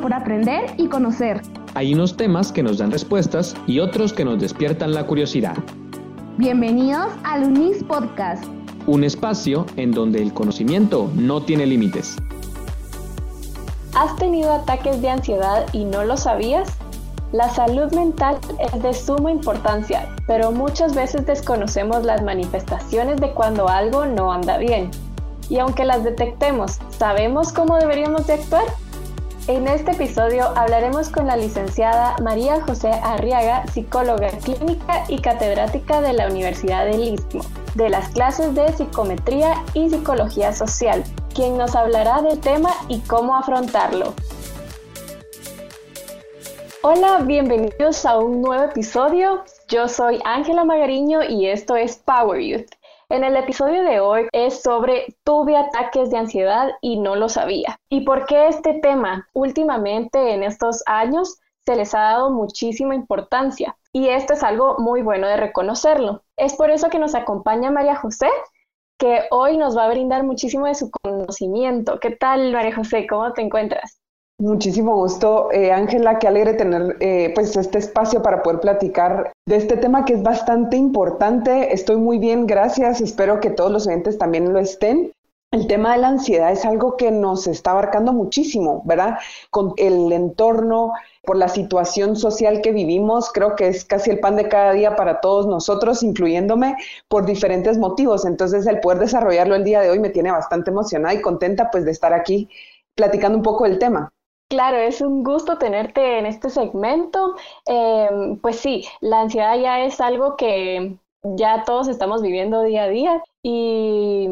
por aprender y conocer. Hay unos temas que nos dan respuestas y otros que nos despiertan la curiosidad. Bienvenidos al UNIS Podcast. Un espacio en donde el conocimiento no tiene límites. ¿Has tenido ataques de ansiedad y no lo sabías? La salud mental es de suma importancia, pero muchas veces desconocemos las manifestaciones de cuando algo no anda bien. Y aunque las detectemos, ¿sabemos cómo deberíamos de actuar? En este episodio hablaremos con la licenciada María José Arriaga, psicóloga clínica y catedrática de la Universidad del Istmo, de las clases de psicometría y psicología social, quien nos hablará del tema y cómo afrontarlo. Hola, bienvenidos a un nuevo episodio. Yo soy Ángela Magariño y esto es Power Youth. En el episodio de hoy es sobre tuve ataques de ansiedad y no lo sabía. ¿Y por qué este tema? Últimamente en estos años se les ha dado muchísima importancia y esto es algo muy bueno de reconocerlo. Es por eso que nos acompaña María José, que hoy nos va a brindar muchísimo de su conocimiento. ¿Qué tal, María José? ¿Cómo te encuentras? Muchísimo gusto, eh, Ángela, qué alegre tener eh, pues este espacio para poder platicar de este tema que es bastante importante. Estoy muy bien, gracias. Espero que todos los oyentes también lo estén. El tema de la ansiedad es algo que nos está abarcando muchísimo, ¿verdad? Con el entorno, por la situación social que vivimos, creo que es casi el pan de cada día para todos nosotros, incluyéndome, por diferentes motivos. Entonces, el poder desarrollarlo el día de hoy me tiene bastante emocionada y contenta pues de estar aquí platicando un poco del tema. Claro, es un gusto tenerte en este segmento. Em, pues sí, la ansiedad ya es algo que ya todos estamos viviendo día a día y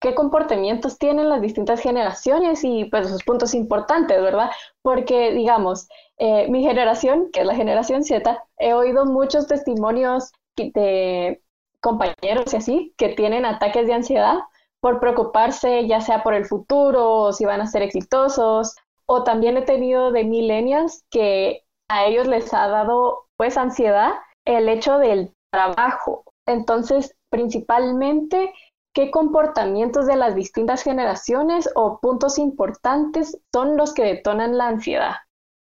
qué comportamientos tienen las distintas generaciones y pues sus puntos importantes, ¿verdad? Porque digamos, eh, mi generación, que es la generación Z, he oído muchos testimonios de compañeros y así que tienen ataques de ansiedad por preocuparse ya sea por el futuro o si van a ser exitosos o también he tenido de millennials que a ellos les ha dado pues ansiedad el hecho del trabajo. Entonces, principalmente, ¿qué comportamientos de las distintas generaciones o puntos importantes son los que detonan la ansiedad?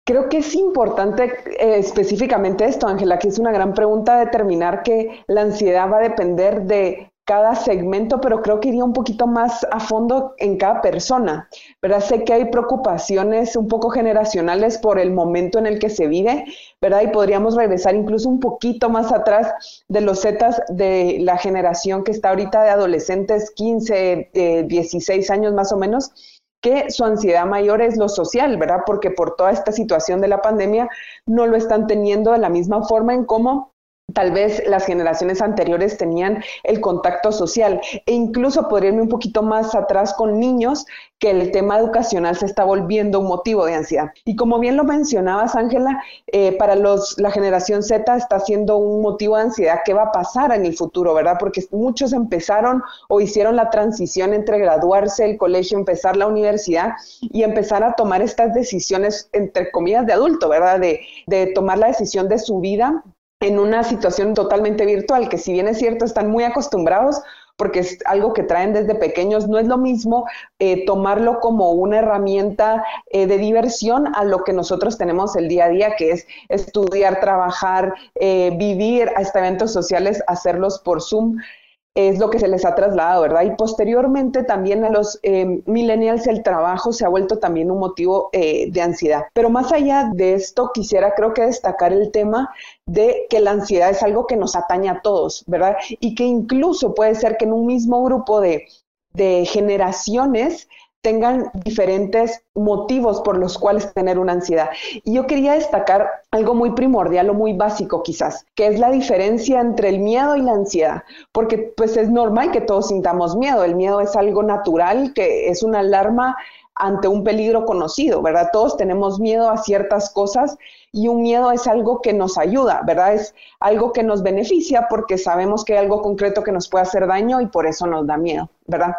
Creo que es importante eh, específicamente esto, Ángela, que es una gran pregunta determinar que la ansiedad va a depender de cada segmento, pero creo que iría un poquito más a fondo en cada persona, ¿verdad? Sé que hay preocupaciones un poco generacionales por el momento en el que se vive, ¿verdad? Y podríamos regresar incluso un poquito más atrás de los zetas de la generación que está ahorita de adolescentes, 15, 16 años más o menos, que su ansiedad mayor es lo social, ¿verdad? Porque por toda esta situación de la pandemia no lo están teniendo de la misma forma en cómo tal vez las generaciones anteriores tenían el contacto social e incluso podría irme un poquito más atrás con niños que el tema educacional se está volviendo un motivo de ansiedad. Y como bien lo mencionabas, Ángela, eh, para los, la generación Z está siendo un motivo de ansiedad. ¿Qué va a pasar en el futuro, verdad? Porque muchos empezaron o hicieron la transición entre graduarse del colegio, empezar la universidad y empezar a tomar estas decisiones, entre comillas, de adulto, ¿verdad? De, de tomar la decisión de su vida en una situación totalmente virtual, que si bien es cierto, están muy acostumbrados porque es algo que traen desde pequeños, no es lo mismo eh, tomarlo como una herramienta eh, de diversión a lo que nosotros tenemos el día a día, que es estudiar, trabajar, eh, vivir hasta eventos sociales, hacerlos por Zoom es lo que se les ha trasladado, ¿verdad? Y posteriormente también a los eh, millennials el trabajo se ha vuelto también un motivo eh, de ansiedad. Pero más allá de esto, quisiera creo que destacar el tema de que la ansiedad es algo que nos atañe a todos, ¿verdad? Y que incluso puede ser que en un mismo grupo de, de generaciones tengan diferentes motivos por los cuales tener una ansiedad. Y yo quería destacar algo muy primordial o muy básico quizás, que es la diferencia entre el miedo y la ansiedad, porque pues es normal que todos sintamos miedo, el miedo es algo natural, que es una alarma ante un peligro conocido, ¿verdad? Todos tenemos miedo a ciertas cosas y un miedo es algo que nos ayuda, ¿verdad? Es algo que nos beneficia porque sabemos que hay algo concreto que nos puede hacer daño y por eso nos da miedo, ¿verdad?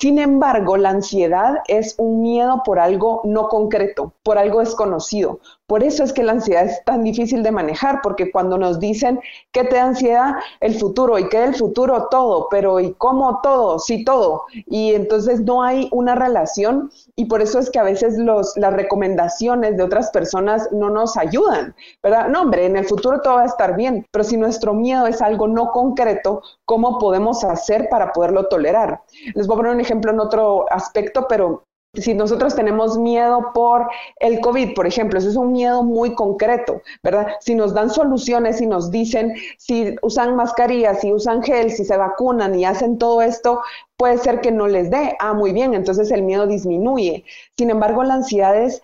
Sin embargo, la ansiedad es un miedo por algo no concreto, por algo desconocido, Por eso es que la ansiedad es tan difícil de manejar, porque cuando nos dicen que te da ansiedad, el futuro, y que el futuro todo, pero ¿y cómo todo? Sí, todo. Y entonces no hay una relación y por eso es que a veces las recomendaciones de otras personas no nos ayudan, ¿verdad? No, hombre, en el futuro todo va a estar bien, pero si nuestro miedo es algo no concreto, ¿cómo podemos hacer para poderlo tolerar? Les voy a poner un ejemplo en otro aspecto, pero si nosotros tenemos miedo por el COVID, por ejemplo, eso es un miedo muy concreto, ¿verdad? Si nos dan soluciones y nos dicen si usan mascarillas, si usan gel, si se vacunan y hacen todo esto, puede ser que no les dé. Ah, muy bien, entonces el miedo disminuye. Sin embargo, la ansiedad es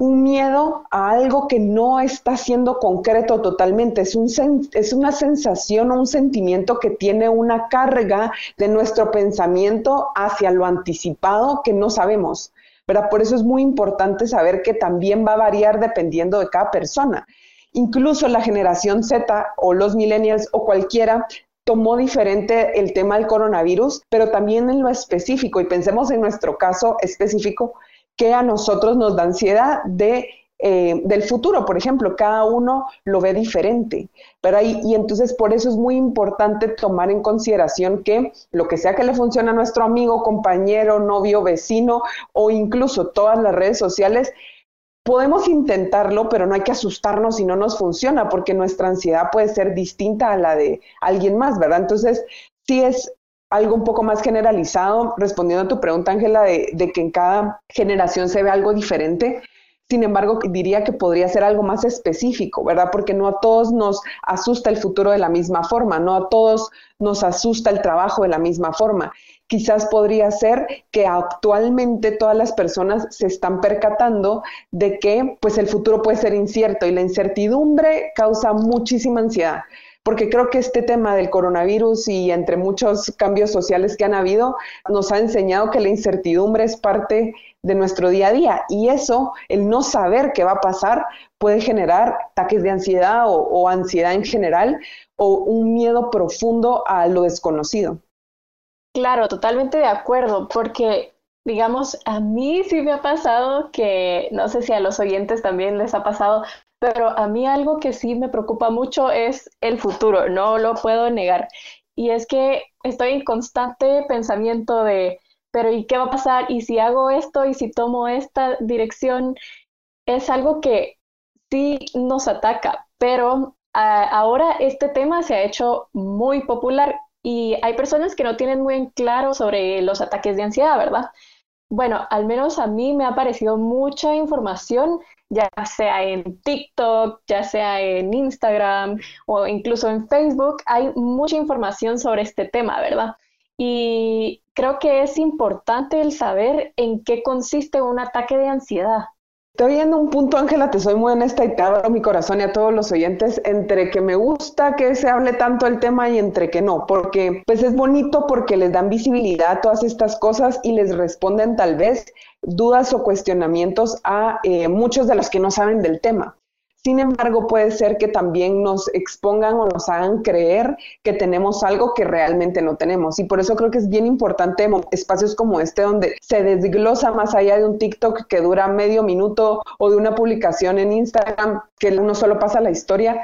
un miedo a algo que no está siendo concreto totalmente, es, un es una sensación o un sentimiento que tiene una carga de nuestro pensamiento hacia lo anticipado que no sabemos. ¿verdad? Por eso es muy importante saber que también va a variar dependiendo de cada persona. Incluso la generación Z o los millennials o cualquiera tomó diferente el tema del coronavirus, pero también en lo específico, y pensemos en nuestro caso específico, que a nosotros nos da ansiedad de, eh, del futuro, por ejemplo, cada uno lo ve diferente, pero y, y entonces por eso es muy importante tomar en consideración que lo que sea que le funcione a nuestro amigo, compañero, novio, vecino o incluso todas las redes sociales, podemos intentarlo, pero no hay que asustarnos si no nos funciona, porque nuestra ansiedad puede ser distinta a la de alguien más, ¿verdad? Entonces, sí es algo un poco más generalizado, respondiendo a tu pregunta, Ángela, de, que en cada generación se ve algo diferente. Sin embargo, diría que podría ser algo más específico, ¿verdad? Porque no a todos nos asusta el futuro de la misma forma, no a todos nos asusta el trabajo de la misma forma. Quizás podría ser que actualmente todas las personas se están percatando de que pues el futuro puede ser incierto y la incertidumbre causa muchísima ansiedad porque creo que este tema del coronavirus y entre muchos cambios sociales que han habido, nos ha enseñado que la incertidumbre es parte de nuestro día a día y eso, el no saber qué va a pasar, puede generar ataques de ansiedad o, o ansiedad en general o un miedo profundo a lo desconocido. Claro, totalmente de acuerdo, porque digamos, a mí sí me ha pasado que, no sé si a los oyentes también les ha pasado, pero a mí algo que sí me preocupa mucho es el futuro, no lo puedo negar. Y es que estoy en constante pensamiento de, pero ¿y qué va a pasar? ¿Y si hago esto? ¿Y si tomo esta dirección? Es algo que sí nos ataca, pero ahora este tema se ha hecho muy popular y hay personas que no tienen muy claro sobre los ataques de ansiedad, ¿verdad? Bueno, al menos a mí me ha aparecido mucha información ya sea en TikTok, ya sea en Instagram o incluso en Facebook, hay mucha información sobre este tema, ¿verdad? Y creo que es importante el saber en qué consiste un ataque de ansiedad. Estoy viendo un punto, Ángela, te soy muy honesta y te abro mi corazón y a todos los oyentes, entre que me gusta que se hable tanto el tema y entre que no, porque pues es bonito porque les dan visibilidad a todas estas cosas y les responden tal vez dudas o cuestionamientos a eh, muchos de los que no saben del tema. Sin embargo, puede ser que también nos expongan o nos hagan creer que tenemos algo que realmente no tenemos. Y por eso creo que es bien importante espacios como este donde se desglosa más allá de un TikTok que dura medio minuto o de una publicación en Instagram que uno solo pasa la historia,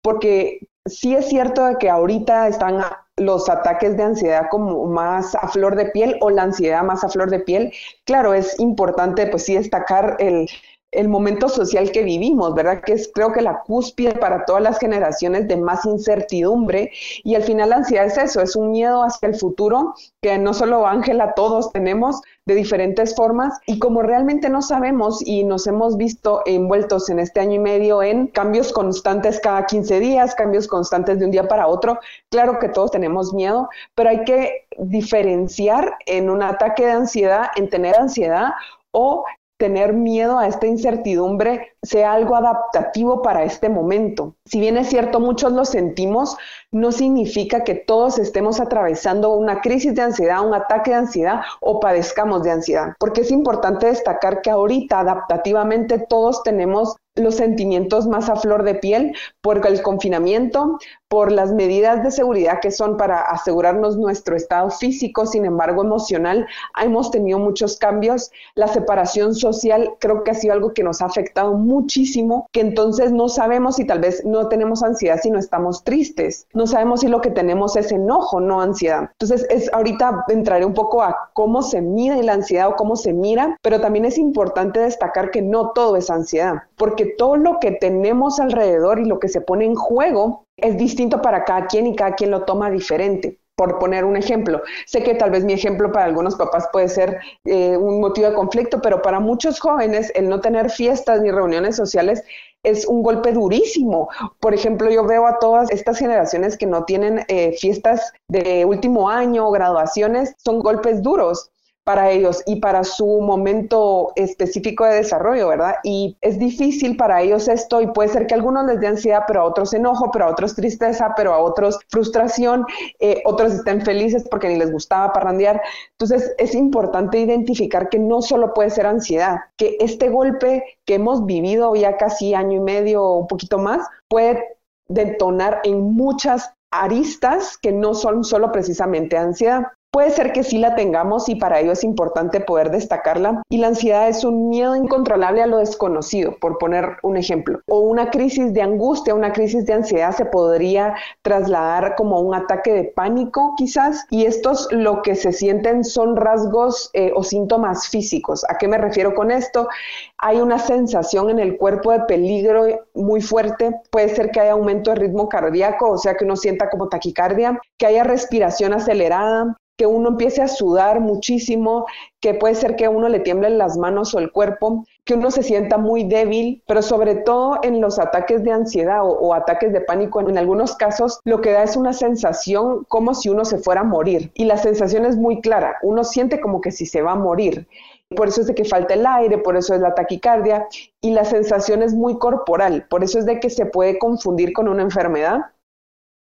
porque sí es cierto de que ahorita están los ataques de ansiedad como más a flor de piel o la ansiedad más a flor de piel. Claro, es importante pues sí destacar el, el momento social que vivimos, ¿verdad? Que es creo que la cúspide para todas las generaciones de más incertidumbre y al final la ansiedad es eso, es un miedo hacia el futuro que no solo Ángela, todos tenemos de diferentes formas y como realmente no sabemos y nos hemos visto envueltos en este año y medio en cambios constantes cada 15 días, cambios constantes de un día para otro, claro que todos tenemos miedo, pero hay que diferenciar en un ataque de ansiedad, en tener ansiedad o tener miedo a esta incertidumbre sea algo adaptativo para este momento. Si bien es cierto, muchos lo sentimos, no significa que todos estemos atravesando una crisis de ansiedad, un ataque de ansiedad o padezcamos de ansiedad, porque es importante destacar que ahorita adaptativamente todos tenemos los sentimientos más a flor de piel por el confinamiento, por las medidas de seguridad que son para asegurarnos nuestro estado físico, sin embargo emocional, hemos tenido muchos cambios. La separación social creo que ha sido algo que nos ha afectado muchísimo, que entonces no sabemos si tal vez no tenemos ansiedad si no estamos tristes, no sabemos si lo que tenemos es enojo, no ansiedad. Entonces es ahorita entraré un poco a cómo se mide la ansiedad o cómo se mira, pero también es importante destacar que no todo es ansiedad, porque todo lo que tenemos alrededor y lo que se pone en juego es distinto para cada quien y cada quien lo toma diferente. Por poner un ejemplo, sé que tal vez mi ejemplo para algunos papás puede ser eh, un motivo de conflicto, pero para muchos jóvenes el no tener fiestas ni reuniones sociales es un golpe durísimo. Por ejemplo, yo veo a todas estas generaciones que no tienen eh, fiestas de último año, graduaciones, son golpes duros para ellos y para su momento específico de desarrollo, ¿verdad? Y es difícil para ellos esto y puede ser que a algunos les dé ansiedad, pero a otros enojo, pero a otros tristeza, pero a otros frustración, eh, otros estén felices porque ni les gustaba parrandear. Entonces es importante identificar que no solo puede ser ansiedad, que este golpe que hemos vivido ya casi año y medio un poquito más puede detonar en muchas aristas que no son solo precisamente ansiedad. Puede ser que sí la tengamos y para ello es importante poder destacarla. Y la ansiedad es un miedo incontrolable a lo desconocido, por poner un ejemplo. O una crisis de angustia, una crisis de ansiedad se podría trasladar como un ataque de pánico quizás. Y estos lo que se sienten son rasgos eh, o síntomas físicos. ¿A qué me refiero con esto? Hay una sensación en el cuerpo de peligro muy fuerte. Puede ser que haya aumento de ritmo cardíaco, o sea que uno sienta como taquicardia, que haya respiración acelerada, que uno empiece a sudar muchísimo, que puede ser que uno le tiemblen las manos o el cuerpo, que uno se sienta muy débil, pero sobre todo en los ataques de ansiedad o, ataques de pánico, en, algunos casos lo que da es una sensación como si uno se fuera a morir. Y la sensación es muy clara, uno siente como que si se va a morir. Por eso es de que falta el aire, por eso es la taquicardia y la sensación es muy corporal, por eso es de que se puede confundir con una enfermedad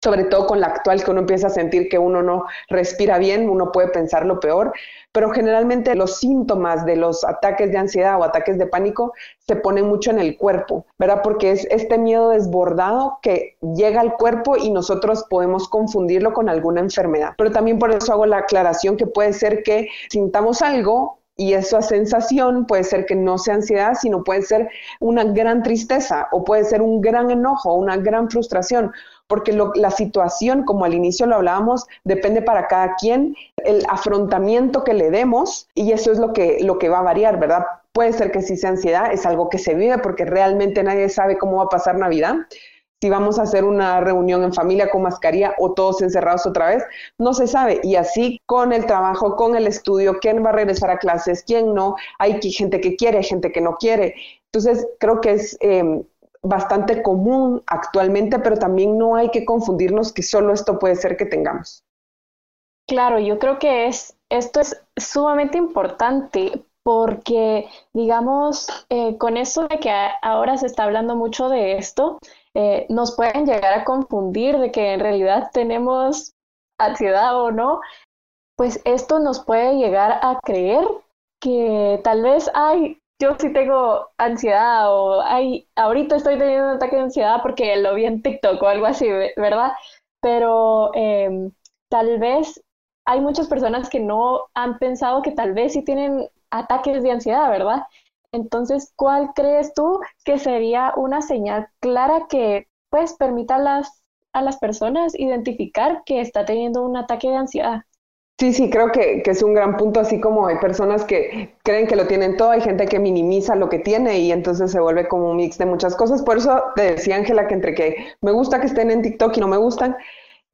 sobre todo con la actual, que uno empieza a sentir que uno no respira bien, uno puede pensar lo peor, pero generalmente los síntomas de los ataques de ansiedad o ataques de pánico se ponen mucho en el cuerpo, ¿verdad? Porque es este miedo desbordado que llega al cuerpo y nosotros podemos confundirlo con alguna enfermedad. Pero también por eso hago la aclaración que puede ser que sintamos algo y esa sensación puede ser que no sea ansiedad, sino puede ser una gran tristeza o puede ser un gran enojo, una gran frustración porque la situación, como al inicio lo hablábamos, depende para cada quien el afrontamiento que le demos y eso es lo que, lo que va a variar, ¿verdad? Puede ser que si sea ansiedad, es algo que se vive porque realmente nadie sabe cómo va a pasar Navidad. Si vamos a hacer una reunión en familia con mascarilla o todos encerrados otra vez, no se sabe. Y así con el trabajo, con el estudio, quién va a regresar a clases, quién no. Hay gente que quiere, gente que no quiere. Entonces, creo que es em, bastante común actualmente, pero también no hay que confundirnos que solo esto puede ser que tengamos. Claro, yo creo que es, esto es sumamente importante porque, digamos, eh, con eso de que ahora se está hablando mucho de esto, eh, nos pueden llegar a confundir de que en realidad tenemos ansiedad o no, pues esto nos puede llegar a creer que tal vez hay yo sí tengo ansiedad o ay, ahorita estoy teniendo un ataque de ansiedad porque lo vi en TikTok o algo así, ¿verdad? Pero em, tal vez hay muchas personas que no han pensado que tal vez sí tienen ataques de ansiedad, ¿verdad? Entonces, ¿cuál crees tú que sería una señal clara que pues permita a las, a las personas identificar que está teniendo un ataque de ansiedad? Sí, sí, creo que, es un gran punto, así como hay personas que creen que lo tienen todo, hay gente que minimiza lo que tiene y entonces se vuelve como un mix de muchas cosas. Por eso te decía, Ángela, que entre que me gusta que estén en TikTok y no me gustan,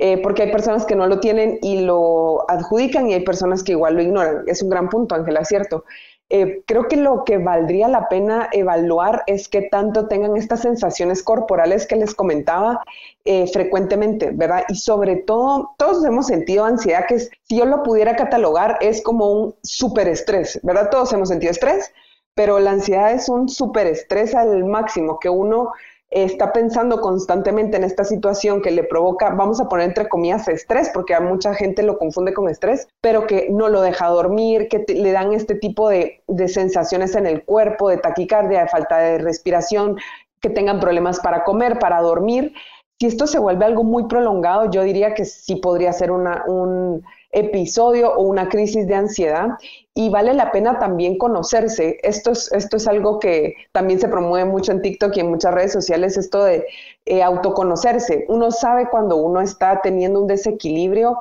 eh, porque hay personas que no lo tienen y lo adjudican y hay personas que igual lo ignoran. Es un gran punto, Ángela, cierto. Eh, creo que lo que valdría la pena evaluar es que tanto tengan estas sensaciones corporales que les comentaba eh, frecuentemente, ¿verdad? Y sobre todo, todos hemos sentido ansiedad, que si yo lo pudiera catalogar, es como un superestrés, ¿verdad? Todos hemos sentido estrés, pero la ansiedad es un superestrés al máximo, que uno está pensando constantemente en esta situación que le provoca, vamos a poner entre comillas, estrés, porque a mucha gente lo confunde con estrés, pero que no lo deja dormir, que le dan este tipo de, de sensaciones en el cuerpo, de taquicardia, de falta de respiración, que tengan problemas para comer, para dormir. Si esto se vuelve algo muy prolongado, yo diría que sí podría ser una, un episodio o una crisis de ansiedad y vale la pena también conocerse. Esto es, esto es algo que también se promueve mucho en TikTok y en muchas redes sociales, esto de eh, autoconocerse. Uno sabe cuando uno está teniendo un desequilibrio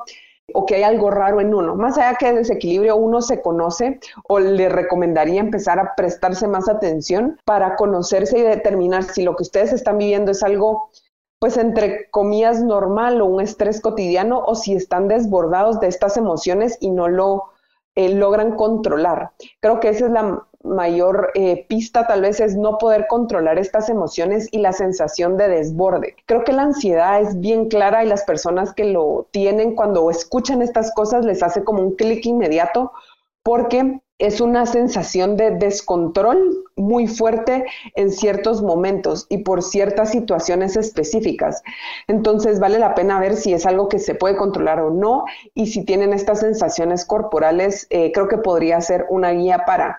o que hay algo raro en uno. Más allá que desequilibrio, uno se conoce o le recomendaría empezar a prestarse más atención para conocerse y determinar si lo que ustedes están viviendo es algo pues entre comillas normal o un estrés cotidiano o si están desbordados de estas emociones y no lo eh, logran controlar. Creo que esa es la mayor eh, pista tal vez es no poder controlar estas emociones y la sensación de desborde. Creo que la ansiedad es bien clara y las personas que lo tienen cuando escuchan estas cosas les hace como un clic inmediato porque es una sensación de descontrol muy fuerte en ciertos momentos y por ciertas situaciones específicas. Entonces vale la pena ver si es algo que se puede controlar o no y si tienen estas sensaciones corporales, eh, creo que podría ser una guía para.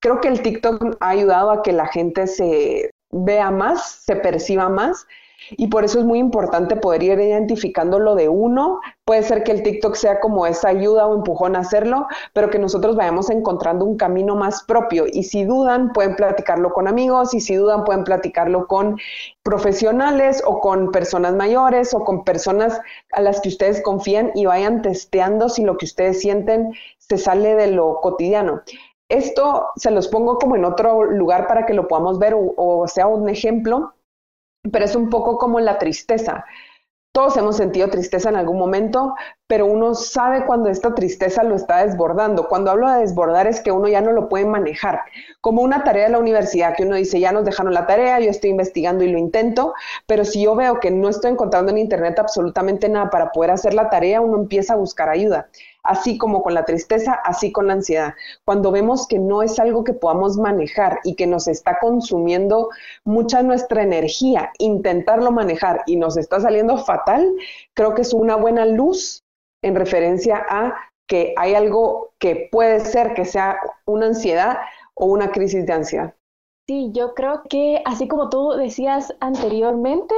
Creo que el TikTok ha ayudado a que la gente se vea más, se perciba más y por eso es muy importante poder ir identificando lo de uno. Puede ser que el TikTok sea como esa ayuda o empujón a hacerlo, pero que nosotros vayamos encontrando un camino más propio. Y si dudan, pueden platicarlo con amigos, y si dudan, pueden platicarlo con profesionales o con personas mayores o con personas a las que ustedes confían y vayan testeando si lo que ustedes sienten se sale de lo cotidiano. Esto se los pongo como en otro lugar para que lo podamos ver o, sea un ejemplo pero es un poco como la tristeza. Todos hemos sentido tristeza en algún momento, pero uno sabe cuando esta tristeza lo está desbordando. Cuando hablo de desbordar es que uno ya no lo puede manejar. Como una tarea de la universidad, que uno dice, ya nos dejaron la tarea, yo estoy investigando y lo intento, pero si yo veo que no estoy encontrando en Internet absolutamente nada para poder hacer la tarea, uno empieza a buscar ayuda así como con la tristeza, así con la ansiedad. Cuando vemos que no es algo que podamos manejar y que nos está consumiendo mucha nuestra energía, intentarlo manejar y nos está saliendo fatal, creo que es una buena luz en referencia a que hay algo que puede ser que sea una ansiedad o una crisis de ansiedad. Sí, yo creo que así como tú decías anteriormente,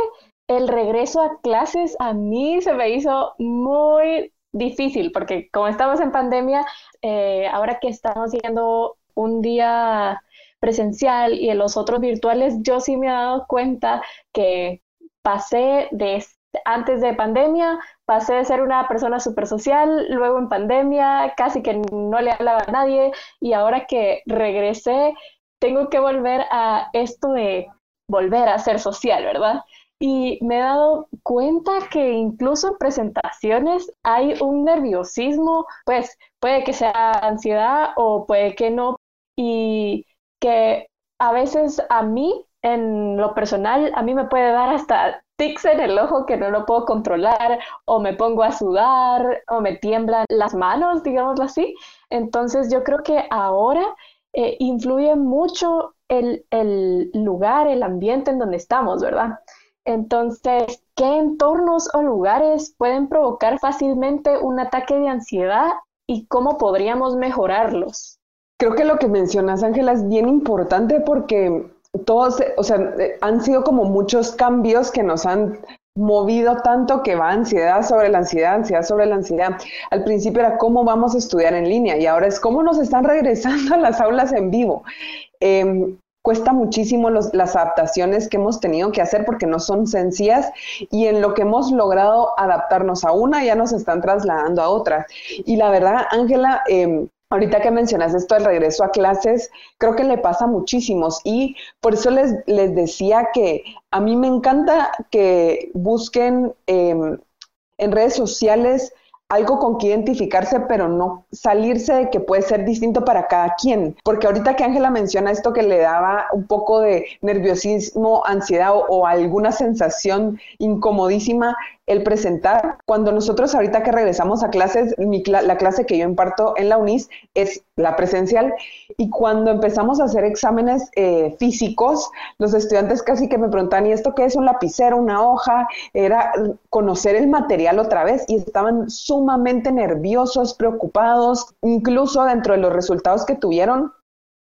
el regreso a clases a mí se me hizo muy difícil porque como estamos en pandemia, eh, ahora que estamos haciendo un día presencial y en los otros virtuales, yo sí me he dado cuenta que pasé de antes de pandemia, pasé de ser una persona súper social, luego en pandemia casi que no le hablaba a nadie y ahora que regresé, tengo que volver a esto de volver a ser social, ¿verdad? Y me he dado cuenta que incluso en presentaciones hay un nerviosismo, pues puede que sea ansiedad o puede que no, y que a veces a mí, en lo personal, a mí me puede dar hasta tics en el ojo que no lo puedo controlar, o me pongo a sudar, o me tiemblan las manos, digámoslo así. Entonces yo creo que ahora eh, influye mucho el, el lugar, el ambiente en donde estamos, ¿verdad? Entonces, ¿qué entornos o lugares pueden provocar fácilmente un ataque de ansiedad y cómo podríamos mejorarlos? Creo que lo que mencionas, Ángela, es bien importante porque todos, o sea, han sido como muchos cambios que nos han movido tanto que va ansiedad sobre la ansiedad, ansiedad sobre la ansiedad. Al principio era cómo vamos a estudiar en línea y ahora es cómo nos están regresando a las aulas en vivo. Em, cuesta muchísimo las adaptaciones que hemos tenido que hacer porque no son sencillas y en lo que hemos logrado adaptarnos a una ya nos están trasladando a otra. Y la verdad, Ángela, em, Ahorita que mencionas esto del regreso a clases, creo que le pasa a muchísimos y por eso les, les decía que a mí me encanta que busquen em, en redes sociales algo con que identificarse, pero no salirse de que puede ser distinto para cada quien. Porque ahorita que Ángela menciona esto que le daba un poco de nerviosismo, ansiedad o, alguna sensación incomodísima, el presentar. Cuando nosotros ahorita que regresamos a clases, la clase que yo imparto en la UNIS es la presencial y cuando empezamos a hacer exámenes eh, físicos, los estudiantes casi que me preguntan, ¿y esto qué es un lapicero, una hoja? Era conocer el material otra vez y estaban sumamente nerviosos, preocupados, incluso dentro de los resultados que tuvieron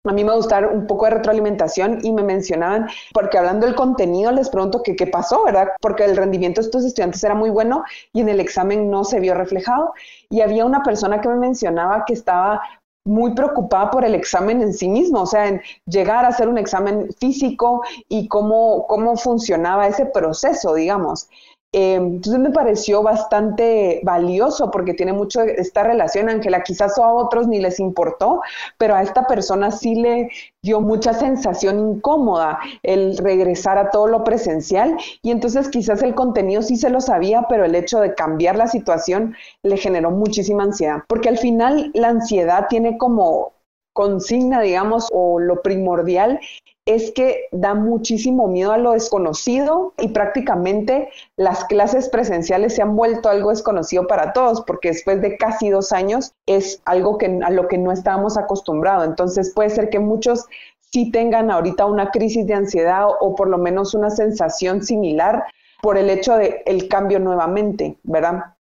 a mí me gusta un poco de retroalimentación y me mencionaban, porque hablando del contenido, les pregunto que qué pasó, ¿verdad? Porque el rendimiento de estos estudiantes era muy bueno y en el examen no se vio reflejado. Y había una persona que me mencionaba que estaba muy preocupada por el examen en sí mismo, o sea, en llegar a hacer un examen físico y cómo, cómo funcionaba ese proceso, digamos. Eh, entonces me pareció bastante valioso porque tiene mucho esta relación, Ángela, quizás a otros ni les importó, pero a esta persona sí le dio mucha sensación incómoda el regresar a todo lo presencial. Y entonces quizás el contenido sí se lo sabía, pero el hecho de cambiar la situación le generó muchísima ansiedad, porque al final la ansiedad tiene como consigna, digamos, o lo primordial es que da muchísimo miedo a lo desconocido y prácticamente las clases presenciales se han vuelto algo desconocido para todos porque después de casi dos años es algo que, a lo que no estábamos acostumbrados. Entonces puede ser que muchos sí tengan ahorita una crisis de ansiedad o por lo menos una sensación similar por el hecho de el cambio nuevamente, ¿verdad?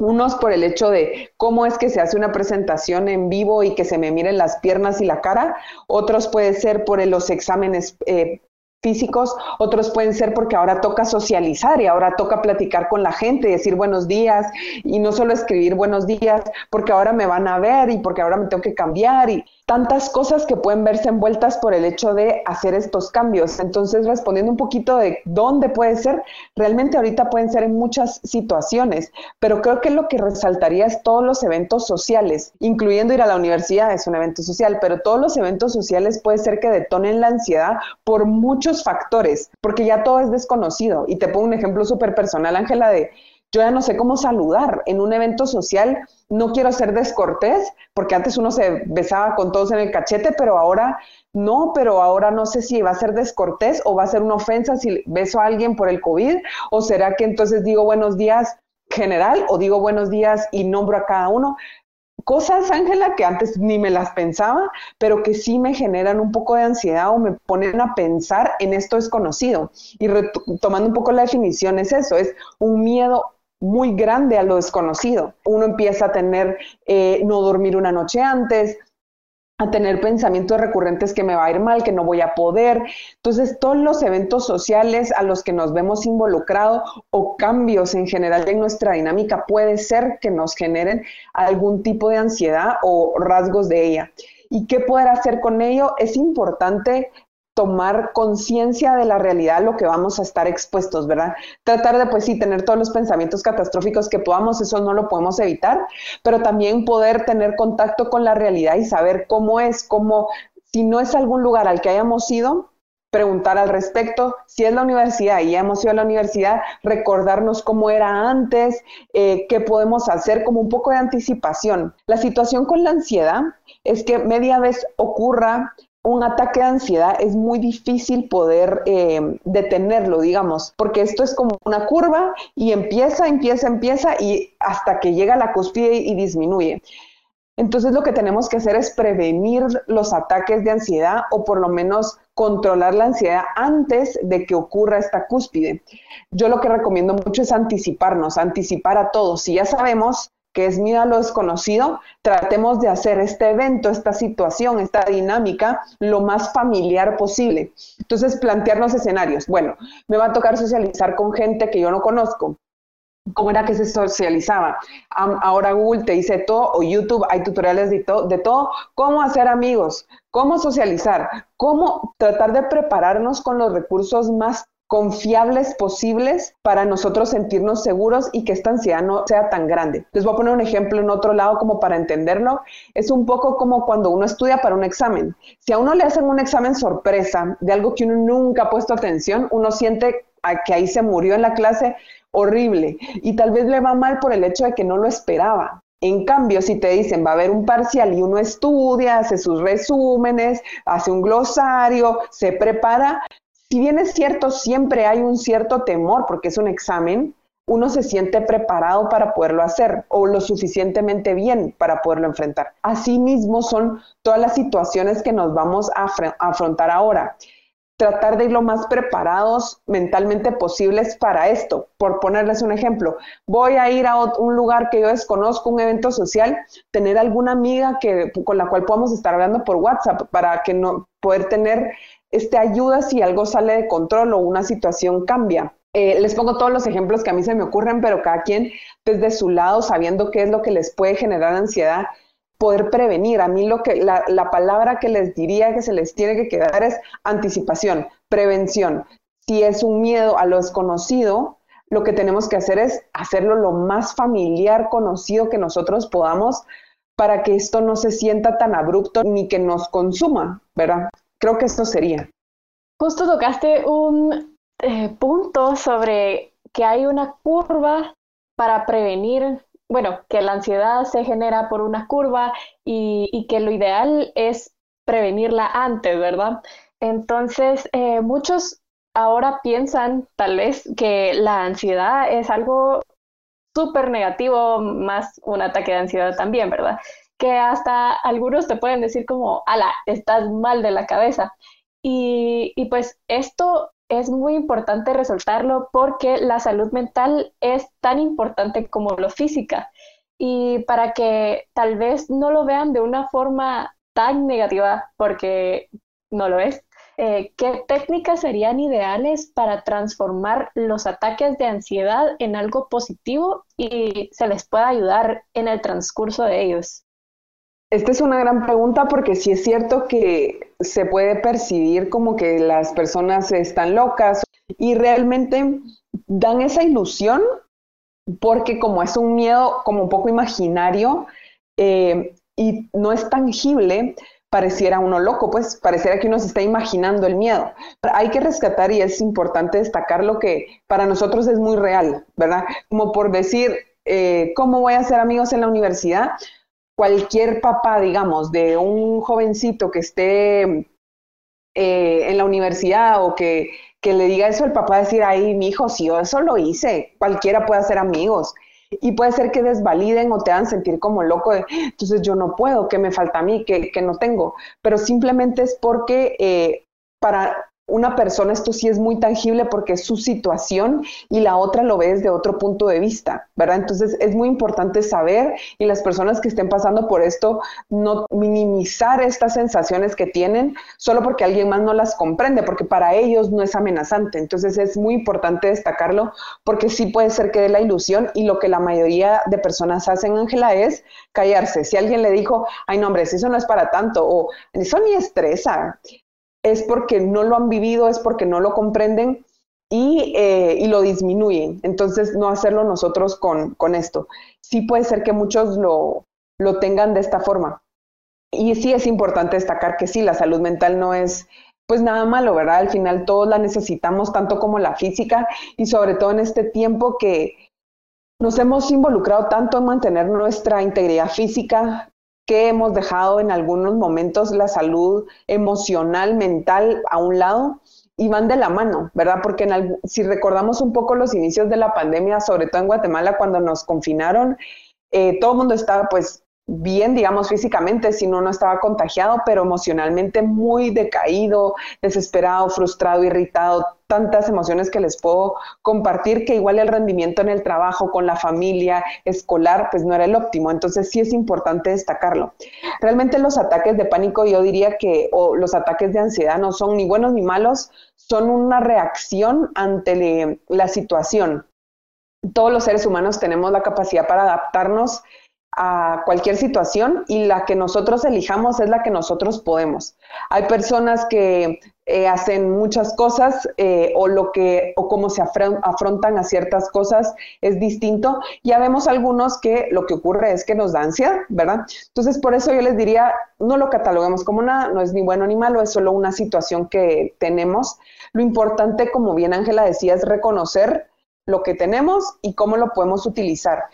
Unos por el hecho de cómo es que se hace una presentación en vivo y que se me miren las piernas y la cara. Otros puede ser por los exámenes eh, físicos, otros pueden ser porque ahora toca socializar y ahora toca platicar con la gente, decir buenos días y no solo escribir buenos días porque ahora me van a ver y porque ahora me tengo que cambiar y tantas cosas que pueden verse envueltas por el hecho de hacer estos cambios. Entonces, respondiendo un poquito de dónde puede ser, realmente ahorita pueden ser en muchas situaciones, pero creo que lo que resaltaría es todos los eventos sociales, incluyendo ir a la universidad, es un evento social, pero todos los eventos sociales puede ser que detonen la ansiedad por muchos factores, porque ya todo es desconocido. Y te pongo un ejemplo súper personal, Ángela, de yo ya no sé cómo saludar en un evento social. No quiero ser descortés, porque antes uno se besaba con todos en el cachete, pero ahora no, pero ahora no sé si va a ser descortés o va a ser una ofensa si beso a alguien por el COVID, o será que entonces digo buenos días general o digo buenos días y nombro a cada uno. Cosas, Ángela, que antes ni me las pensaba, pero que sí me generan un poco de ansiedad o me ponen a pensar en esto desconocido. Y tomando un poco la definición, es eso, es un miedo muy grande a lo desconocido. Uno empieza a tener, eh, no dormir una noche antes, a tener pensamientos recurrentes que me va a ir mal, que no voy a poder. Entonces, todos los eventos sociales a los que nos vemos involucrados o cambios en general en nuestra dinámica puede ser que nos generen algún tipo de ansiedad o rasgos de ella. ¿Y qué poder hacer con ello? Es importante tomar conciencia de la realidad lo que vamos a estar expuestos, ¿verdad? Tratar de, pues sí, tener todos los pensamientos catastróficos que podamos, eso no lo podemos evitar, pero también poder tener contacto con la realidad y saber cómo es, cómo, si no es algún lugar al que hayamos ido, preguntar al respecto, si es la universidad y ya hemos ido a la universidad, recordarnos cómo era antes, eh, qué podemos hacer, como un poco de anticipación. La situación con la ansiedad es que media vez ocurra un ataque de ansiedad es muy difícil poder eh, detenerlo, digamos, porque esto es como una curva y empieza, empieza, empieza y hasta que llega a la cúspide y disminuye. Entonces lo que tenemos que hacer es prevenir los ataques de ansiedad o por lo menos controlar la ansiedad antes de que ocurra esta cúspide. Yo lo que recomiendo mucho es anticiparnos, anticipar a todos. Si ya sabemos que es miedo a lo desconocido, tratemos de hacer este evento, esta situación, esta dinámica lo más familiar posible. Entonces, plantearnos escenarios. Bueno, me va a tocar socializar con gente que yo no conozco. ¿Cómo era que se socializaba? ahora Google te dice todo, o YouTube hay tutoriales de, de todo. ¿Cómo hacer amigos? ¿Cómo socializar? ¿Cómo tratar de prepararnos con los recursos más confiables posibles para nosotros sentirnos seguros y que esta ansiedad no sea tan grande. Les voy a poner un ejemplo en otro lado como para entenderlo. Es un poco como cuando uno estudia para un examen. Si a uno le hacen un examen sorpresa de algo que uno nunca ha puesto atención, uno siente que ahí se murió en la clase horrible y tal vez le va mal por el hecho de que no lo esperaba. En cambio, si te dicen va a haber un parcial y uno estudia, hace sus resúmenes, hace un glosario, se prepara, si bien es cierto, siempre hay un cierto temor porque es un examen, uno se siente preparado para poderlo hacer o lo suficientemente bien para poderlo enfrentar. Asimismo son todas las situaciones que nos vamos a afrontar ahora. tratar de ir lo más preparados mentalmente posibles para esto. Por ponerles un ejemplo, voy a ir a un lugar que yo desconozco, un evento social, tener alguna amiga que, con la cual podamos estar hablando por WhatsApp para que no poder tener este ayuda si algo sale de control o una situación cambia. Eh, les pongo todos los ejemplos que a mí se me ocurren, pero cada quien desde su lado, sabiendo qué es lo que les puede generar ansiedad, poder prevenir. A mí lo que la, la, palabra que les diría que se les tiene que quedar es anticipación, prevención. Si es un miedo a lo desconocido, lo que tenemos que hacer es hacerlo lo más familiar, conocido que nosotros podamos para que esto no se sienta tan abrupto ni que nos consuma, ¿verdad? Creo que esto sería. Justo tocaste un eh, punto sobre que hay una curva para prevenir bueno, que la ansiedad se genera por una curva y, que lo ideal es prevenirla antes, ¿verdad? Entonces, eh, muchos ahora piensan tal vez que la ansiedad es algo súper negativo, más un ataque de ansiedad también, ¿verdad? Que hasta algunos te pueden decir como, ala, estás mal de la cabeza. Y, y pues esto es muy importante resaltarlo porque la salud mental es tan importante como lo física. Y para que tal vez no lo vean de una forma tan negativa, porque no lo es, eh, ¿qué técnicas serían ideales para transformar los ataques de ansiedad en algo positivo y se les pueda ayudar en el transcurso de ellos? Esta es una gran pregunta porque sí es cierto que se puede percibir como que las personas están locas y realmente dan esa ilusión porque como es un miedo como un poco imaginario eh, y no es tangible, pareciera uno loco, pues pareciera que uno se está imaginando el miedo. Hay que rescatar y es importante destacar lo que para nosotros es muy real, ¿verdad? Como por decir, eh, ¿cómo voy a hacer amigos en la universidad? Cualquier papá, digamos, de un jovencito que esté eh, en la universidad o que, que, le diga eso, el papá decir, ay, mi hijo, si yo eso lo hice, cualquiera puede hacer amigos. Y puede ser que desvaliden o te hagan sentir como loco entonces yo no puedo, que me falta a mí, que, que no tengo. Pero simplemente es porque eh, para una persona esto sí es muy tangible porque es su situación y la otra lo ve desde otro punto de vista, ¿verdad? Entonces es muy importante saber y las personas que estén pasando por esto no minimizar estas sensaciones que tienen solo porque alguien más no las comprende, porque para ellos no es amenazante. Entonces es muy importante destacarlo porque sí puede ser que dé la ilusión y lo que la mayoría de personas hacen, Ángela, es callarse. Si alguien le dijo, ay, no, hombre, eso no es para tanto, o eso ni estresa, es porque no lo han vivido, es porque no lo comprenden y, eh, lo disminuyen. Entonces, no hacerlo nosotros con, esto. Sí puede ser que muchos lo, lo tengan de esta forma. Y sí es importante destacar que sí, la salud mental no es pues nada malo, ¿verdad? Al final todos la necesitamos tanto como la física y sobre todo en este tiempo que nos hemos involucrado tanto en mantener nuestra integridad física, que hemos dejado en algunos momentos la salud emocional, mental a un lado y van de la mano, ¿verdad? Porque si recordamos un poco los inicios de la pandemia, sobre todo en Guatemala, cuando nos confinaron, eh, todo el mundo estaba pues bien, digamos, físicamente, si no, no estaba contagiado, pero emocionalmente muy decaído, desesperado, frustrado, irritado, tantas emociones que les puedo compartir que igual el rendimiento en el trabajo, con la familia, escolar, pues no era el óptimo. Entonces sí es importante destacarlo. Realmente los ataques de pánico, yo diría que, o los ataques de ansiedad no son ni buenos ni malos, son una reacción ante la situación. Todos los seres humanos tenemos la capacidad para adaptarnos a cualquier situación y la que nosotros elijamos es la que nosotros podemos. Hay personas que eh, hacen muchas cosas eh, o lo que o cómo se afrontan a ciertas cosas es distinto. Ya vemos algunos que lo que ocurre es que nos da ansiedad, ¿verdad? Entonces, por eso yo les diría, no lo cataloguemos como nada, no es ni bueno ni malo, es solo una situación que tenemos. Lo importante, como bien Ángela decía, es reconocer lo que tenemos y cómo lo podemos utilizar.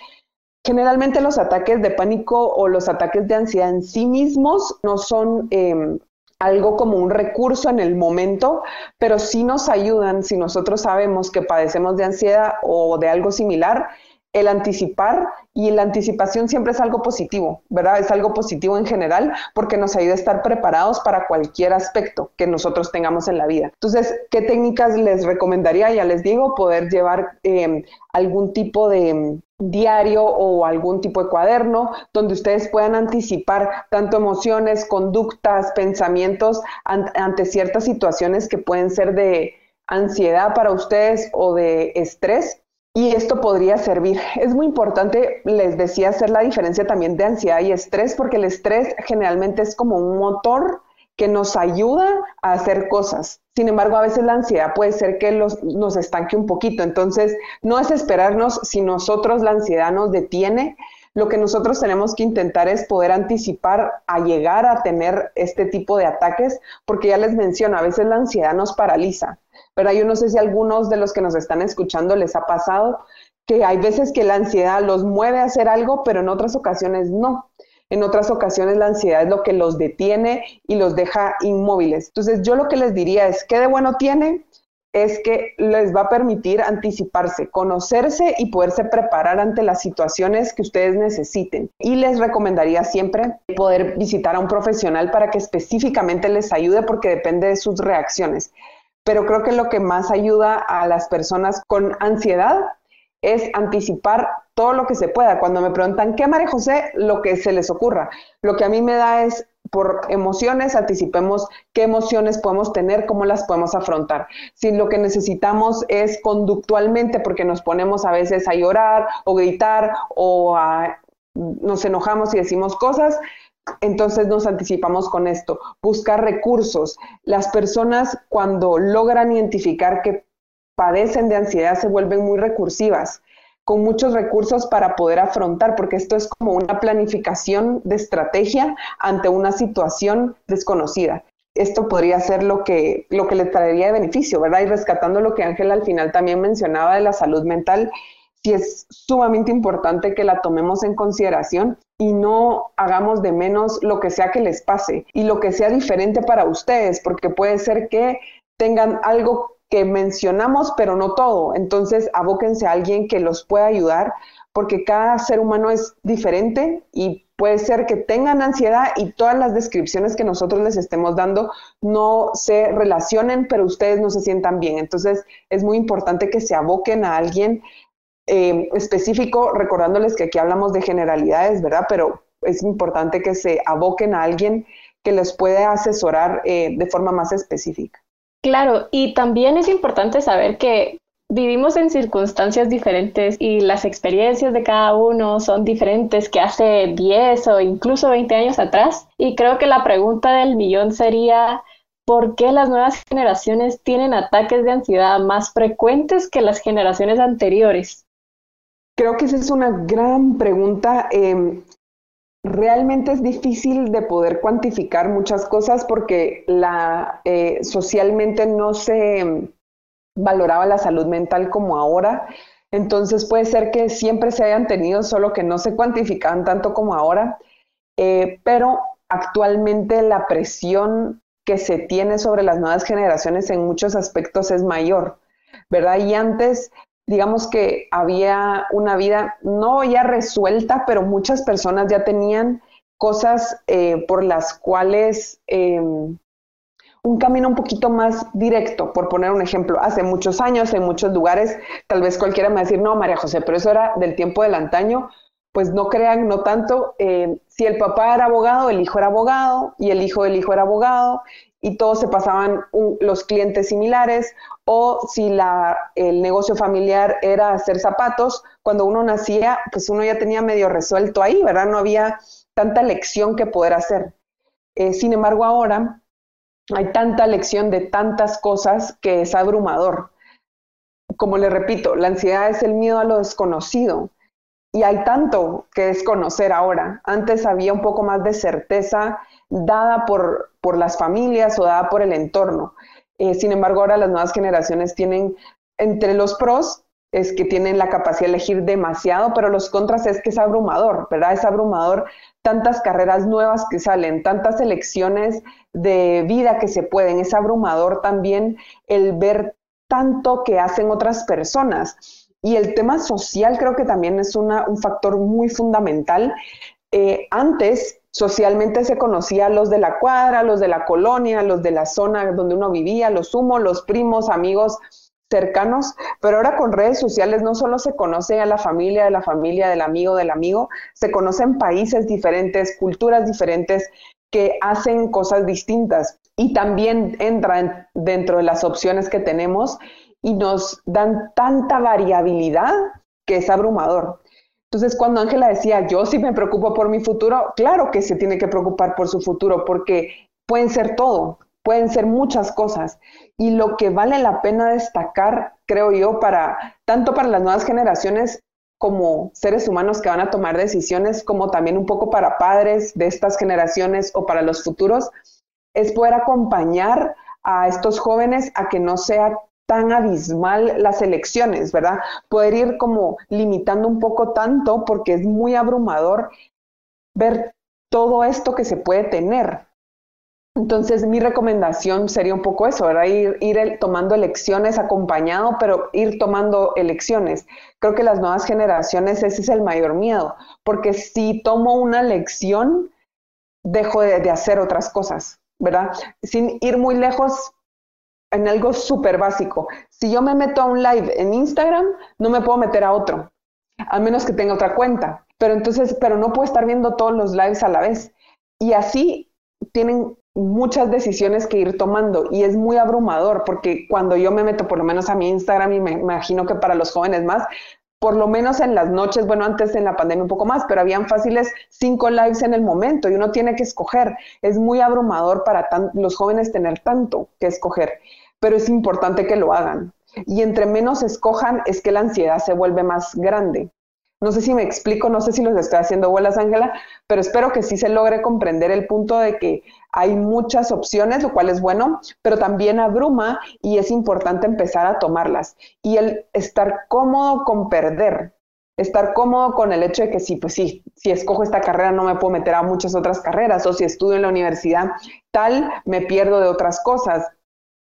Generalmente los ataques de pánico o los ataques de ansiedad en sí mismos no son em, algo como un recurso en el momento, pero sí nos ayudan si nosotros sabemos que padecemos de ansiedad o de algo similar, el anticipar y la anticipación siempre es algo positivo, ¿verdad? Es algo positivo en general porque nos ayuda a estar preparados para cualquier aspecto que nosotros tengamos en la vida. Entonces, ¿qué técnicas les recomendaría? Ya les digo, poder llevar eh, algún tipo de diario o algún tipo de cuaderno donde ustedes puedan anticipar tanto emociones, conductas, pensamientos ante ciertas situaciones que pueden ser de ansiedad para ustedes o de estrés. Y esto podría servir. Es muy importante, les decía, hacer la diferencia también de ansiedad y estrés, porque el estrés generalmente es como un motor que nos ayuda a hacer cosas. Sin embargo, a veces la ansiedad puede ser que nos estanque un poquito. Entonces, no es esperarnos si nosotros la ansiedad nos detiene. Lo que nosotros tenemos que intentar es poder anticipar a llegar a tener este tipo de ataques, porque ya les menciono, a veces la ansiedad nos paraliza. Pero yo no sé si a algunos de los que nos están escuchando les ha pasado que hay veces que la ansiedad los mueve a hacer algo, pero en otras ocasiones no. En otras ocasiones la ansiedad es lo que los detiene y los deja inmóviles. Entonces yo lo que les diría es, ¿qué de bueno tiene? es que les va a permitir anticiparse, conocerse y poderse preparar ante las situaciones que ustedes necesiten. Y les recomendaría siempre poder visitar a un profesional para que específicamente les ayude porque depende de sus reacciones. Pero creo que lo que más ayuda a las personas con ansiedad es anticipar todo lo que se pueda. Cuando me preguntan, ¿qué María José? Lo que se les ocurra. Lo que a mí me da es, por emociones, anticipemos qué emociones podemos tener, cómo las podemos afrontar. Si lo que necesitamos es conductualmente, porque nos ponemos a veces a llorar o gritar o nos enojamos y decimos cosas, entonces nos anticipamos con esto. Buscar recursos. Las personas cuando logran identificar que padecen de ansiedad se vuelven muy recursivas, con muchos recursos para poder afrontar, porque esto es como una planificación de estrategia ante una situación desconocida. Esto podría ser lo que, lo que le traería de beneficio, ¿verdad? Y rescatando lo que Ángela al final también mencionaba de la salud mental, sí es sumamente importante que la tomemos en consideración y no hagamos de menos lo que sea que les pase y lo que sea diferente para ustedes, porque puede ser que tengan algo que mencionamos, pero no todo. Entonces, abóquense a alguien que los pueda ayudar, porque cada ser humano es diferente y puede ser que tengan ansiedad y todas las descripciones que nosotros les estemos dando no se relacionen, pero ustedes no se sientan bien. Entonces, es muy importante que se aboquen a alguien eh, específico, recordándoles que aquí hablamos de generalidades, ¿verdad? Pero es importante que se aboquen a alguien que les pueda asesorar eh, de forma más específica. Claro, y también es importante saber que vivimos en circunstancias diferentes y las experiencias de cada uno son diferentes que hace 10 o incluso 20 años atrás. Y creo que la pregunta del millón sería, ¿por qué las nuevas generaciones tienen ataques de ansiedad más frecuentes que las generaciones anteriores? Creo que esa es una gran pregunta. Em, realmente es difícil de poder cuantificar muchas cosas porque eh, socialmente no se valoraba la salud mental como ahora. Entonces puede ser que siempre se hayan tenido, solo que no se cuantificaban tanto como ahora. Eh, pero actualmente la presión que se tiene sobre las nuevas generaciones en muchos aspectos es mayor, ¿verdad? Y antes digamos que había una vida no ya resuelta, pero muchas personas ya tenían cosas eh, por las cuales em, un camino un poquito más directo, por poner un ejemplo, hace muchos años, en muchos lugares, tal vez cualquiera me va a decir, no, María José, pero eso era del tiempo del antaño, pues no crean, no tanto, em, si el papá era abogado, el hijo era abogado, y el hijo del hijo era abogado, y todos se pasaban los clientes similares, o si el negocio familiar era hacer zapatos, cuando uno nacía, pues uno ya tenía medio resuelto ahí, ¿verdad? No había tanta lección que poder hacer. Eh, sin embargo, ahora hay tanta lección de tantas cosas que es abrumador. Como le repito, la ansiedad es el miedo a lo desconocido. Y hay tanto que desconocer ahora. Antes había un poco más de certeza dada por, por las familias o dada por el entorno. Eh, sin embargo, ahora las nuevas generaciones tienen, entre los pros, es que tienen la capacidad de elegir demasiado, pero los contras es que es abrumador, ¿verdad? Es abrumador tantas carreras nuevas que salen, tantas elecciones de vida que se pueden, es abrumador también el ver tanto que hacen otras personas Y el tema social creo que también es un factor muy fundamental. Eh, antes socialmente se conocía a los de la cuadra, los de la colonia, los de la zona donde uno vivía, los sumos, los primos, amigos cercanos, pero ahora con redes sociales no solo se conoce a la familia de la familia, del amigo del amigo, se conocen países diferentes, culturas diferentes que hacen cosas distintas y también entran dentro de las opciones que tenemos y nos dan tanta variabilidad que es abrumador. Entonces, cuando Ángela decía, yo sí me preocupo por mi futuro, claro que se tiene que preocupar por su futuro porque pueden ser todo, pueden ser muchas cosas. Y lo que vale la pena destacar, creo yo, para tanto para las nuevas generaciones como seres humanos que van a tomar decisiones, como también un poco para padres de estas generaciones o para los futuros, es poder acompañar a estos jóvenes a que no sea tan abismal las elecciones, ¿verdad? Poder ir como limitando un poco tanto porque es muy abrumador ver todo esto que se puede tener. Entonces, mi recomendación sería un poco eso, ¿verdad? Ir, tomando elecciones acompañado, pero ir tomando elecciones. Creo que las nuevas generaciones, ese es el mayor miedo, porque si tomo una lección, dejo de, de hacer otras cosas, ¿verdad? Sin ir muy lejos, en algo súper básico. Si yo me meto a un live en Instagram, no me puedo meter a otro, a menos que tenga otra cuenta. Pero entonces, pero no puedo estar viendo todos los lives a la vez. Y así tienen muchas decisiones que ir tomando y es muy abrumador porque cuando yo me meto por lo menos a mi Instagram y me imagino que para los jóvenes más, por lo menos en las noches, bueno, antes en la pandemia un poco más, pero habían fáciles cinco lives en el momento y uno tiene que escoger. Es muy abrumador para los jóvenes tener tanto que escoger, pero es importante que lo hagan. Y entre menos escojan es que la ansiedad se vuelve más grande. No sé si me explico, no sé si los estoy haciendo bolas, Ángela, pero espero que sí se logre comprender el punto de que hay muchas opciones, lo cual es bueno, pero también abruma y es importante empezar a tomarlas. Y el estar cómodo con perder, estar cómodo con el hecho de que sí, pues sí, si escojo esta carrera no me puedo meter a muchas otras carreras, o si estudio en la universidad tal, me pierdo de otras cosas.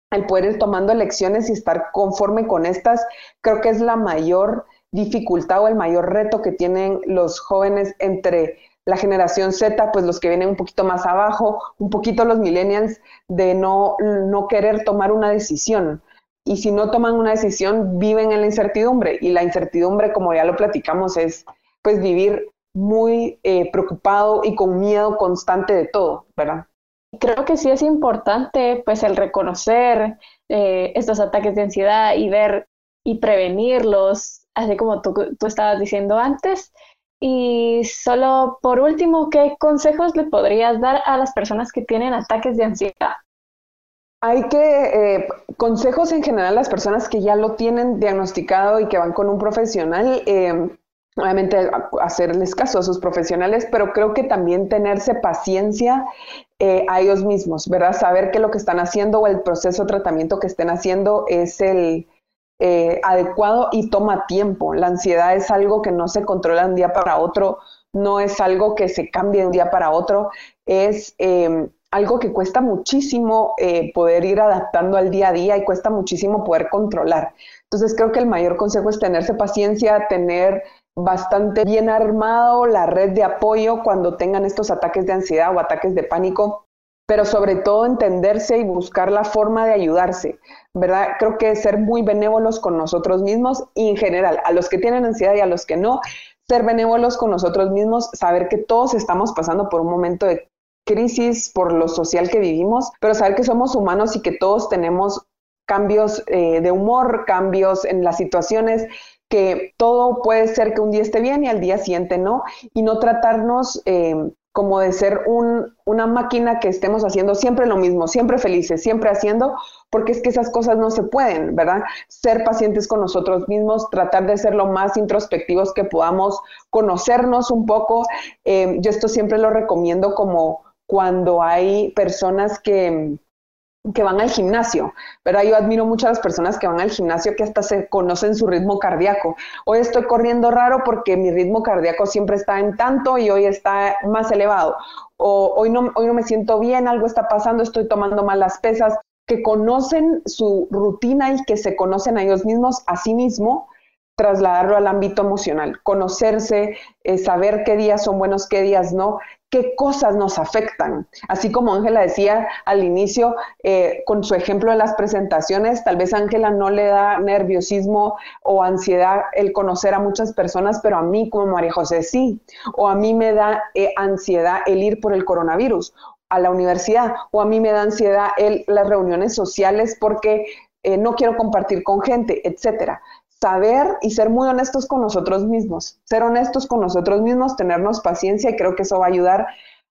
El poder ir tomando lecciones y estar conforme con estas, creo que es la mayor dificultad o el mayor reto que tienen los jóvenes entre la generación Z, pues los que vienen un poquito más abajo, un poquito los millennials, de no, no querer tomar una decisión. Y si no toman una decisión, viven en la incertidumbre. Y la incertidumbre, como ya lo platicamos, es pues vivir muy eh, preocupado y con miedo constante de todo, ¿verdad? Creo que sí es importante pues el reconocer eh, estos ataques de ansiedad y ver y prevenirlos, así como tú, tú estabas diciendo antes. Y solo por último, ¿qué consejos le podrías dar a las personas que tienen ataques de ansiedad? Hay que, eh, consejos en general a las personas que ya lo tienen diagnosticado y que van con un profesional, eh, obviamente hacerles caso a sus profesionales, pero creo que también tenerse paciencia eh, a ellos mismos, ¿verdad? Saber que lo que están haciendo o el proceso de tratamiento que estén haciendo es el, eh, adecuado y toma tiempo. La ansiedad es algo que no se controla de un día para otro, no es algo que se cambie de un día para otro, es em, algo que cuesta muchísimo eh, poder ir adaptando al día a día y cuesta muchísimo poder controlar. Entonces creo que el mayor consejo es tenerse paciencia, tener bastante bien armado la red de apoyo cuando tengan estos ataques de ansiedad o ataques de pánico pero sobre todo entenderse y buscar la forma de ayudarse, ¿verdad? Creo que ser muy benévolos con nosotros mismos y en general, a los que tienen ansiedad y a los que no, ser benévolos con nosotros mismos, saber que todos estamos pasando por un momento de crisis por lo social que vivimos, pero saber que somos humanos y que todos tenemos cambios eh, de humor, cambios en las situaciones, que todo puede ser que un día esté bien y al día siguiente no, y no tratarnos eh, como de ser una máquina que estemos haciendo siempre lo mismo, siempre felices, siempre haciendo, porque es que esas cosas no se pueden, ¿verdad? Ser pacientes con nosotros mismos, tratar de ser lo más introspectivos que podamos, conocernos un poco. Eh, yo esto siempre lo recomiendo como cuando hay personas que que van al gimnasio, ¿verdad? Yo admiro mucho a las personas que van al gimnasio que hasta se conocen su ritmo cardíaco. Hoy estoy corriendo raro porque mi ritmo cardíaco siempre está en tanto y hoy está más elevado. O hoy no, hoy no me siento bien, algo está pasando, estoy tomando malas pesas, que conocen su rutina y que se conocen a ellos mismos, a sí mismo, trasladarlo al ámbito emocional, conocerse, eh, saber qué días son buenos, qué días no, qué cosas nos afectan. Así como Ángela decía al inicio, eh, con su ejemplo de las presentaciones, tal vez Ángela no le da nerviosismo o ansiedad el conocer a muchas personas, pero a mí como María José sí. O a mí me da eh, ansiedad el ir por el coronavirus a la universidad, o a mí me da ansiedad el, las reuniones sociales porque eh, no quiero compartir con gente, etcétera saber y ser muy honestos con nosotros mismos, ser honestos con nosotros mismos, tenernos paciencia y creo que eso va a ayudar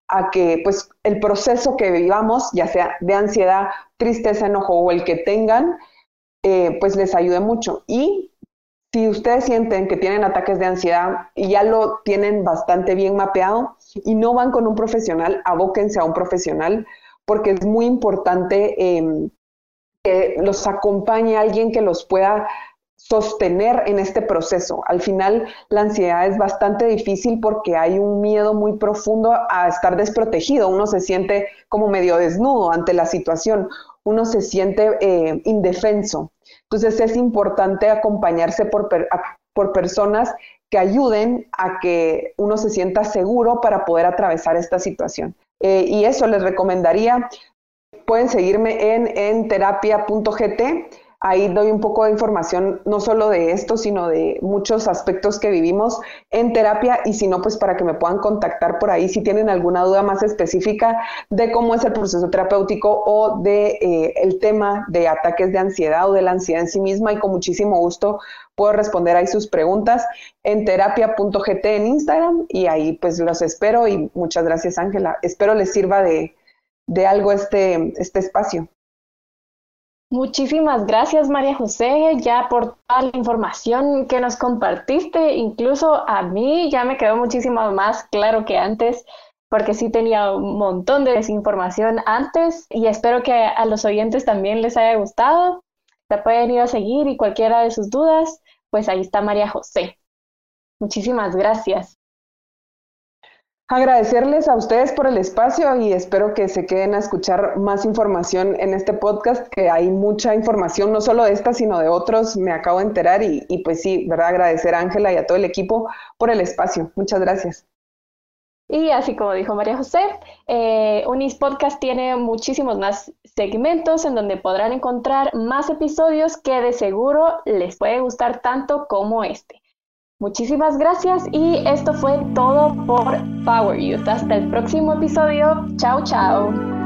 a que pues el proceso que vivamos, ya sea de ansiedad, tristeza, enojo o el que tengan, eh, pues les ayude mucho. Y si ustedes sienten que tienen ataques de ansiedad y ya lo tienen bastante bien mapeado y no van con un profesional, abóquense a un profesional porque es muy importante em, que los acompañe alguien que los pueda sostener en este proceso. Al final, la ansiedad es bastante difícil porque hay un miedo muy profundo a estar desprotegido. Uno se siente como medio desnudo ante la situación, uno se siente eh, indefenso. Entonces es importante acompañarse por, por personas que ayuden a que uno se sienta seguro para poder atravesar esta situación. Eh, y eso les recomendaría. Pueden seguirme en, en terapia.gt Ahí doy un poco de información, no solo de esto, sino de muchos aspectos que vivimos en terapia y si no, pues para que me puedan contactar por ahí si tienen alguna duda más específica de cómo es el proceso terapéutico o de eh, el tema de ataques de ansiedad o de la ansiedad en sí misma y con muchísimo gusto puedo responder ahí sus preguntas en terapia.gt en Instagram y ahí pues los espero y muchas gracias Ángela. Espero les sirva de, de algo este, este espacio. Muchísimas gracias, María José, ya por toda la información que nos compartiste. Incluso a mí ya me quedó muchísimo más claro que antes, porque sí tenía un montón de desinformación antes y espero que a los oyentes también les haya gustado. Se pueden ir a seguir y cualquiera de sus dudas, pues ahí está María José. Muchísimas gracias. Agradecerles a ustedes por el espacio y espero que se queden a escuchar más información en este podcast, que hay mucha información, no solo de esta, sino de otros, me acabo de enterar y, pues sí, ¿verdad? Agradecer a Ángela y a todo el equipo por el espacio. Muchas gracias. Y así como dijo María José, eh, Unis Podcast tiene muchísimos más segmentos en donde podrán encontrar más episodios que de seguro les puede gustar tanto como este. Muchísimas gracias y esto fue todo por Power Youth. Hasta el próximo episodio. Chao, chao.